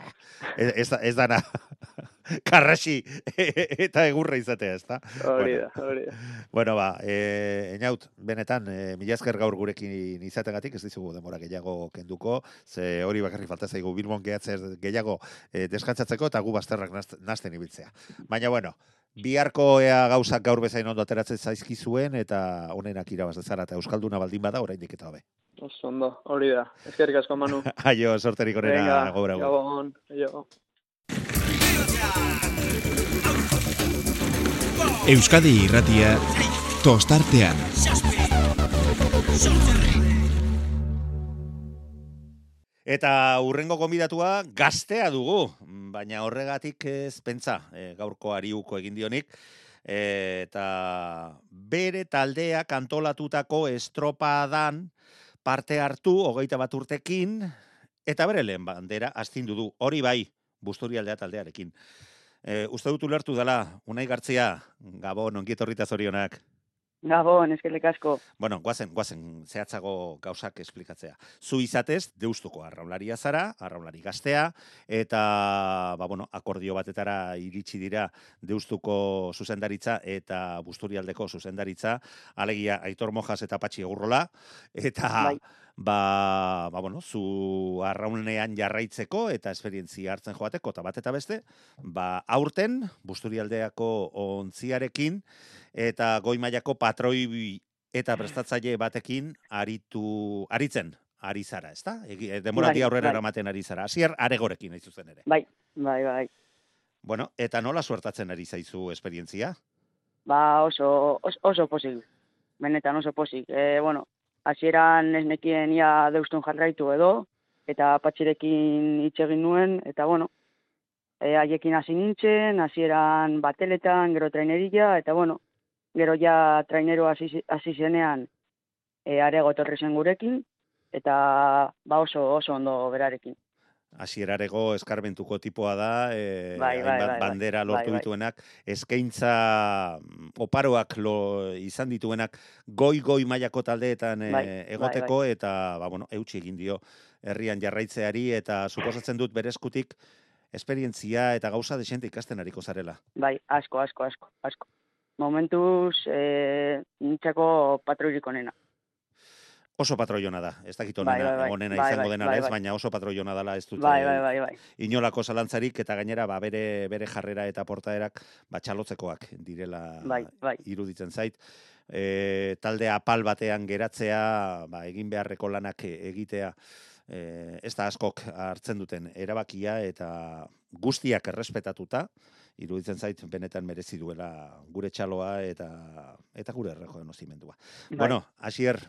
Ez, ez, da- ez dana karrasi eta egurra izatea, ezta? Hori da, hori da. Bueno, ba, e, Einaut, benetan, e, mila esker gaur gurekin izategatik, ez dizugu demora gehiago kenduko, ze hori bakarrik falta zaigu Bilbon gehatzen gehiago e, deskantzatzeko eta gu bazterrak nasten ibiltzea. Baina, bueno, biharko ea gauzak gaur bezain ondo ateratzen zaizkizuen eta honenak irabaz dezara eta Euskalduna baldin bada oraindik eta hobe. Oso ondo, hori da. Ezkerrik asko, Manu. Aio, sorterik onena hau. Gabon, aio. Euskadi irratia Tostartean. Eta urrengo gonbidatua gaztea dugu, baina horregatik ez pentsa e, gaurko ariuko egin dionik. E, eta bere taldea kantolatutako estropadan parte hartu, hogeita bat urtekin, eta bere lehen bandera astindu du. Hori bai, busturialdea taldearekin. E, uste dut ulertu dela, unai gartzia, gabon, onkietorrita zorionak. Gabon, eskerrik asko. Bueno, guazen, guazen, zehatzago gauzak esplikatzea. Zu izatez, deustuko arraularia zara, arraulari gaztea, eta, ba, bueno, akordio batetara iritsi dira deustuko zuzendaritza eta busturialdeko zuzendaritza, alegia Aitor Mojas eta Patxi Egurrola, eta, Bai. Ba, ba, bueno, zu arraunean jarraitzeko eta esperientzia hartzen joateko, eta bat eta beste, ba, aurten, busturialdeako ontziarekin, eta goi mailako patroi eta prestatzaile batekin aritu aritzen ari zara, ezta? Eh, Denboraldi Bai, aurrera bai. eramaten ari zara. Hasier aregorekin hain zuzen ere. Bai, bai, bai. Bueno, eta nola suertatzen ari zaizu esperientzia? Ba oso, oso, oso posik. Benetan oso posik. E, bueno, hasieran ez nekien ia deustun jarraitu edo, eta patxirekin hitz egin nuen, eta bueno, e, haiekin hasi nintzen, hasieran bateletan, gero trainerilla, eta bueno, gero ja trainero hasi zenean e, arego etorri zen gurekin, eta ba oso, oso ondo berarekin. Hasierarego eskarbentuko tipoa da, e, Bai, bai, bai, bai. bandera lortu Bai, bai. dituenak, eskaintza mm, oparoak lo, izan dituenak goi-goi mailako taldeetan e, Bai, egoteko, eta, ba, bueno, eutxi egin dio herrian jarraitzeari, eta suposatzen dut berezkutik esperientzia eta gauza desente ikasten ariko zarela. Bai, asko, asko, asko, asko. Momentuz, e, nintzako patroirik onena. Oso patroiona da, ez dakit Bai, onena, bai, bai, onena bai, izango bai, dena bai, ez, bai. baina oso patroiona dela ez dut Bai, eh, bai, bai, bai. inolako zalantzarik eta gainera ba, bere, bere jarrera eta portaerak ba, txalotzekoak direla iruditzen zait. E, talde apal batean geratzea, ba, egin beharreko lanak egitea, e, ez da askok hartzen duten erabakia eta guztiak errespetatuta, iruditzen zait benetan merezi duela gure txaloa eta eta gure errekonozimendua. Bai. Bueno, hasier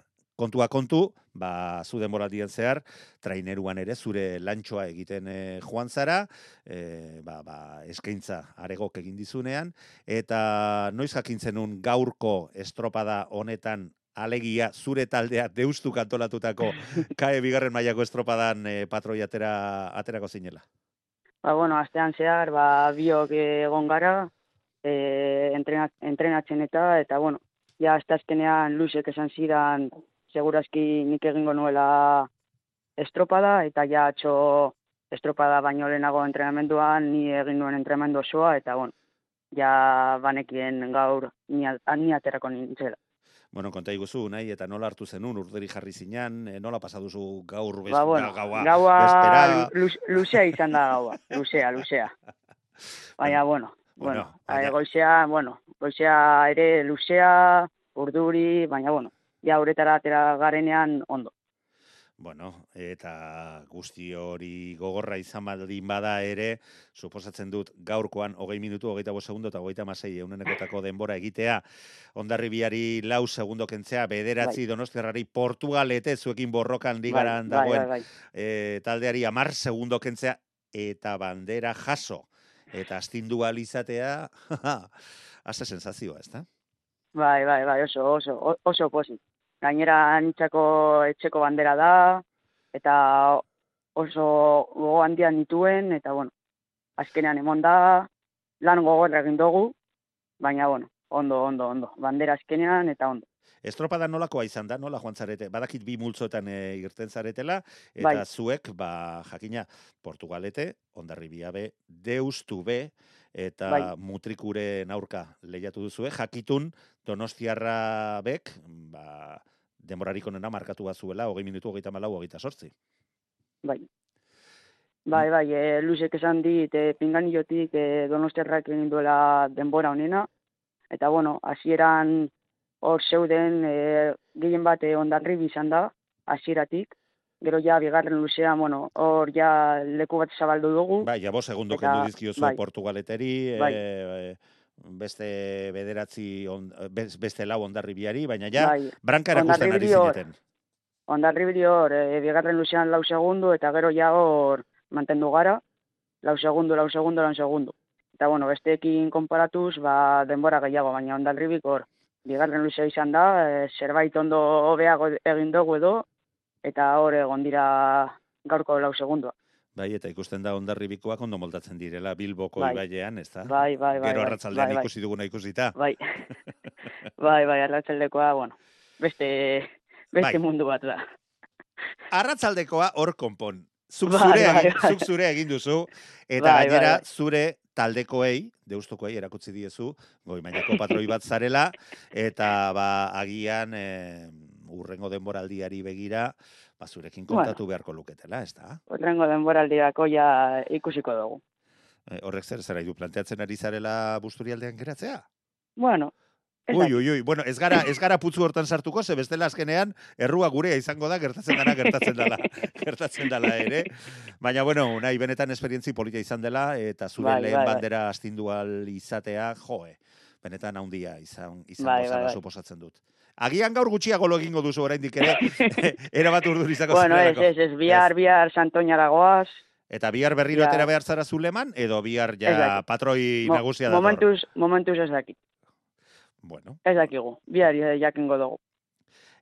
kontua kontu, ba, zu denboraldien zehar, traineruan ere zure lantxoa egiten eh, joan zara, e, ba, ba, eskaintza aregok egin dizunean, eta noiz jakintzen gaurko estropada honetan alegia zure taldea deustu kantolatutako kae bigarren mailako estropadan e, patroi atera, aterako zinela. Ba, bueno, astean zehar, ba, biok egon gara, e, entrena, entrenatzen eta, eta, bueno, ja, azte azkenean luzek esan zidan, segurazki nik egingo nuela estropada, eta ja, atxo estropada baino lehenago entrenamenduan, ni egin nuen entrenamendu osoa, eta, bueno, ja, banekien gaur, ni, aterako nintzela. Bueno, konta iguzu, nahi, eta nola hartu zenun, urderi jarri zinan, e, nola pasaduzu gaur bez, Ba, bueno, gaua, gaua luzea izan da gaua, luzea, luzea. Baina, bueno, Bueno, bueno, baina... goizea, bueno, goizea ere luzea, urduri, baina, bueno, ja uretara atera garenean ondo. Bueno, eta guzti hori gogorra izan baldin bada ere, suposatzen dut gaurkoan hogei minutu, hogeita bost segundo eta hogeita masei eunenekotako denbora egitea, ondarribiari lau segundo kentzea, bederatzi donostiarrari Portugalete zuekin borrokan ligaran bai, dagoen bai, bai. eh, taldeari amar segundo kentzea eta bandera jaso. Eta astindu ahal izatea, haze sensazioa, ez da? Bai, bai, bai, oso, oso, oso posi. Gainera nitzako etxeko bandera da, eta oso gogo handian dituen, eta bueno, azkenean emon da, lan gogorra egin dugu, baina bueno, ondo, ondo, ondo. Bandera azkenean eta ondo. Estropada nolakoa izan da, nola joan zarete? Badakit bi multzoetan e, irten zaretela, eta Bai. zuek, ba, jakina, Portugalete, Ondarribia be, Deustu be, eta Bai. mutrikuren aurka lehiatu duzue, jakitun Donostiarra bek, ba, demorarik onena markatu bazuela, hogei minutu, hogeita malau, hogeita sortzi. Bai. Bai, bai, e, luzek esan dit, e, pinganillotik e, donostiarrak egin duela denbora honena, eta bueno, hasieran hor zeuden e, gehien bat e, ondarribi izan da, hasieratik, gero ja bigarren luzean, bueno, hor ja leku bat zabaldu dugu. Bai, ja, bost segundo Eta, kendu dizkiozu bai. Portugaleteri, Bai. e, beste bederatzi, on, beste lau ondarribiari, baina ja, Bai, branka erakusten ari zineten. Ondarribiri hor, e, bigarren luzean lau segundu, eta gero ja hor mantendu gara, lau segundu, lau segundu, lau segundu. Eta bueno, besteekin konparatuz, ba, denbora gehiago, baina ondarribik hor, bigarren luzea izan da, e, zerbait ondo hobeago egin dugu edo, eta hor egon dira gaurko lau segundua. Bai, eta ikusten da ondarribikoak ondo moldatzen direla Bilboko Bai. ibailean, ez da? Bai, bai, bai. Gero bai, arratsaldean bai, bai. ikusi duguna ikusita. Bai, bai, bai, arratsaldekoa, bueno, beste, beste Bai. mundu bat da. Arratzaldekoa hor konpon. Zuk Bai, zure, bai, bai. zuk zure egin duzu, eta gainera zure taldekoei, deustukoei erakutsi diezu, goi mailako patroi bat zarela, eta ba, agian e, urrengo denboraldiari begira, ba, zurekin Bueno. kontatu beharko luketela, ez da? Horrengo denboraldirako ja ikusiko dugu. E, horrek zer zera du, planteatzen ari zarela busturialdean geratzea? Bueno, Ui, ui, ui, bueno, ez gara, ez gara putzu hortan sartuko, ze bestela azkenean, errua gurea izango da, gertatzen dara, gertatzen dela, gertatzen dela ere. Baina, bueno, nahi benetan esperientzi polita izan dela, eta zure Bai, lehen bai, bai. bandera astindu al izatea, joe, benetan handia izan, izan Bai, bai, zala bai. suposatzen dut. Agian gaur gutxiago lo egingo duzu oraindik ere, erabat urdun izango Bueno, ez, ez, ez, bihar, bihar Santoñara goaz. Eta bihar berriro atera behar zara zuleman, edo bihar ja patroi Mo- nagusia dator. momentuz, momentuz ez dakit. Bueno, Ez dakigu, bihar jakingo dugu.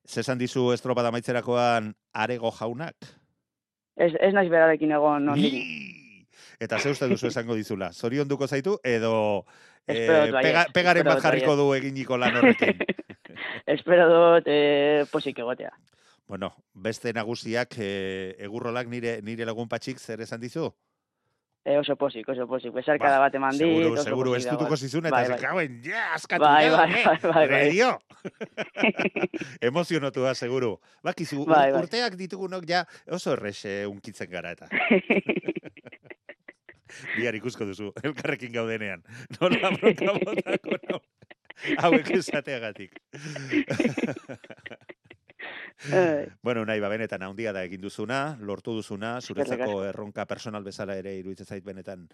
zesan dizu estropada maitzerakoan arego jaunak? Ez, ez naiz berarekin egon! Eta ze uste duzu esango dizula? Zorionduko zaitu edo Espero eh, dut pega, pegaren bat jarriko du eginiko lan horrekin. Espero dut eh, posik egotea. bueno, beste nagusiak eh, egurrolak nire nire lagun patxik zer esan dizu? E, oso posik, oso posik. Besarkada Ba, bat eman dit. Seguru, oso seguro, posik ez dutuko zizun, eta Bai, ze bai. kauen, ja, askatu Bai, da, bai, eh? bai, bai, bai. Redio. Emozionotua, seguru. Bakizu, Bai, bai. urteak ditugunok ja oso errexe unkitzen gara eta. Bihar ikusko duzu, elkarrekin gaudenean. Nola bronka botako nau. Hauek esateagatik. Bueno, nahi, ba, benetan handia da egin duzuna, lortu duzuna, zuretzako erronka personal bezala ere iruditzen zait benetan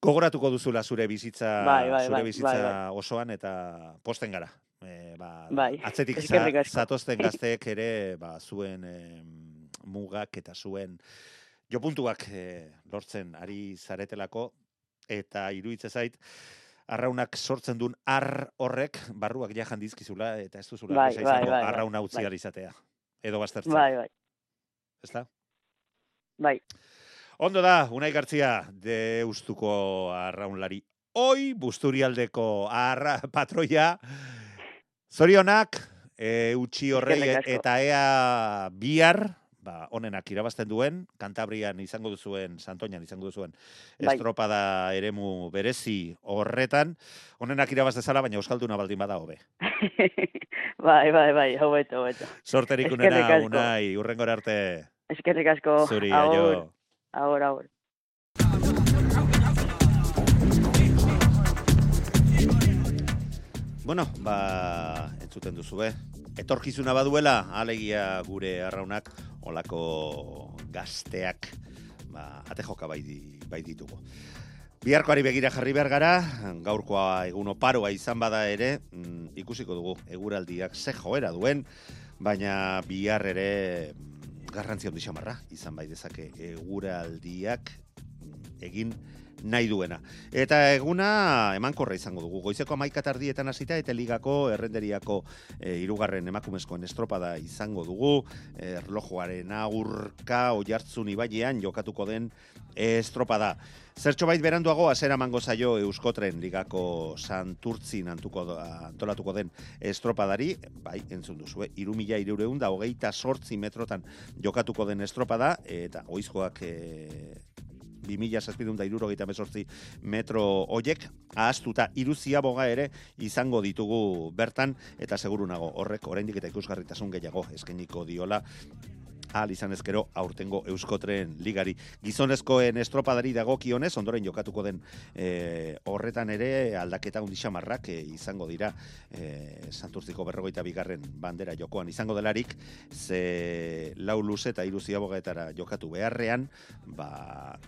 gogoratuko duzula zure bizitza, Bai, bai, zure bai, bizitza bai, bai. osoan eta posten gara. E, ba, Bai, atzetik za, zatozten gazteek ere ba, zuen em, mugak eta zuen jopuntuak e, lortzen ari zaretelako eta iruditzen zait arraunak sortzen duen ar horrek barruak ja jandizkizula eta ez duzula Bai, bai, izango bai, bai, arrauna utzi bai. izatea. Edo baztertzen, bai, bai, ezta? bai. Ondo da, Unai Gartzia, deustuko arraunlari. Hoi, busturialdeko arra patroia, zorionak, e, utxi horrei eta ea bihar, ba, onenak irabazten duen, Kantabrian izango duzuen, Santoñan izango duzuen, Bai. estropada eremu berezi horretan, onenak irabaz dezala, baina euskalduna baldin bada hobe. bai, bai, bai, hobeto, hobeto. Sorterik unena. Unai, urrengora arte, Eskerrik asko. zuri, Agur, aio. agur, agur. Bueno, ba, entzuten duzu, eh? Etorkizuna baduela, alegia gure arraunak, olako gazteak, ba, ate joka bai, bai ditugu. Biharkoari begira jarri behar gara, gaurkoa egun oparoa izan bada ere, mm, ikusiko dugu, eguraldiak ze joera duen, baina bihar ere mm, garrantzi handi xamarra izan bai dezake eguraldiak mm, egin nahi duena. Eta eguna emankorra izango dugu. Goizeko amaika tardietan hasita eta ligako errenderiako e, irugarren emakumezkoen estropada izango dugu. Erlojuaren aurka oiartzun ibailean jokatuko den estropada. Zertxo bait beranduago azera mango zaio Euskotren ligako Santurtzin antuko, antolatuko den estropadari, bai, entzun duzu, eh? irumila irureun da hogeita sortzi metrotan jokatuko den estropada, eta oizkoak e, 2000 zazpidun da irurogeita mesortzi metro hoiek, ahaztuta iruzia boga ere izango ditugu bertan, eta seguru nago horrek oraindik eta ikusgarritasun gehiago eskainiko diola ahal izan ezkero aurtengo Euskotren ligari. Gizonezkoen estropadari dagokionez, ondoren jokatuko den e, horretan ere aldaketa hundi xamarrak e, izango dira e, Santurtziko berrogeita bigarren bandera jokoan izango delarik, ze lau luze eta iru ziabogaetara jokatu beharrean, ba,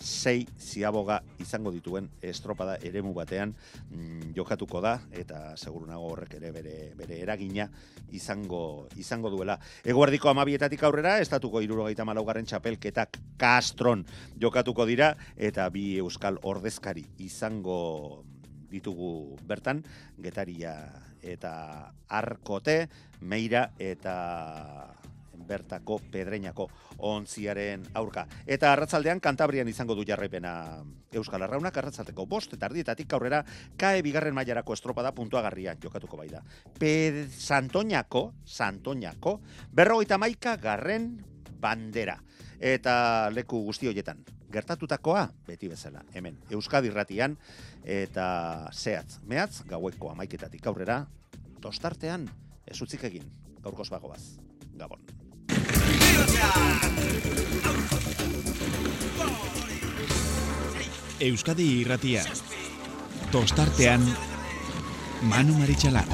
sei ziaboga izango dituen estropada eremu batean mm, jokatuko da eta seguru nago horrek ere bere, bere eragina izango izango duela. Eguardiko amabietatik aurrera, estatuko irurogeita malaugarren txapelketak kastron jokatuko dira eta bi euskal ordezkari izango ditugu bertan, getaria eta arkote, meira eta bertako pedreinako ontziaren aurka. Eta arratzaldean kantabrian izango du jarraipena Euskal Arraunak, arratzaldeko bost eta ardietatik aurrera kae bigarren mailarako estropada puntuagarrian jokatuko bai da. Ped Santoñako, Santoñako, berrogeita maika garren bandera. Eta leku guzti hoietan, gertatutakoa beti bezala, hemen, Euskadi ratian, eta zehatz, mehatz, gaueko amaiketatik aurrera, tostartean, ez utzik egin, gaurkoz bagoaz, Gabon. Euskadi irratia. Tostartean Manu Maritxalar.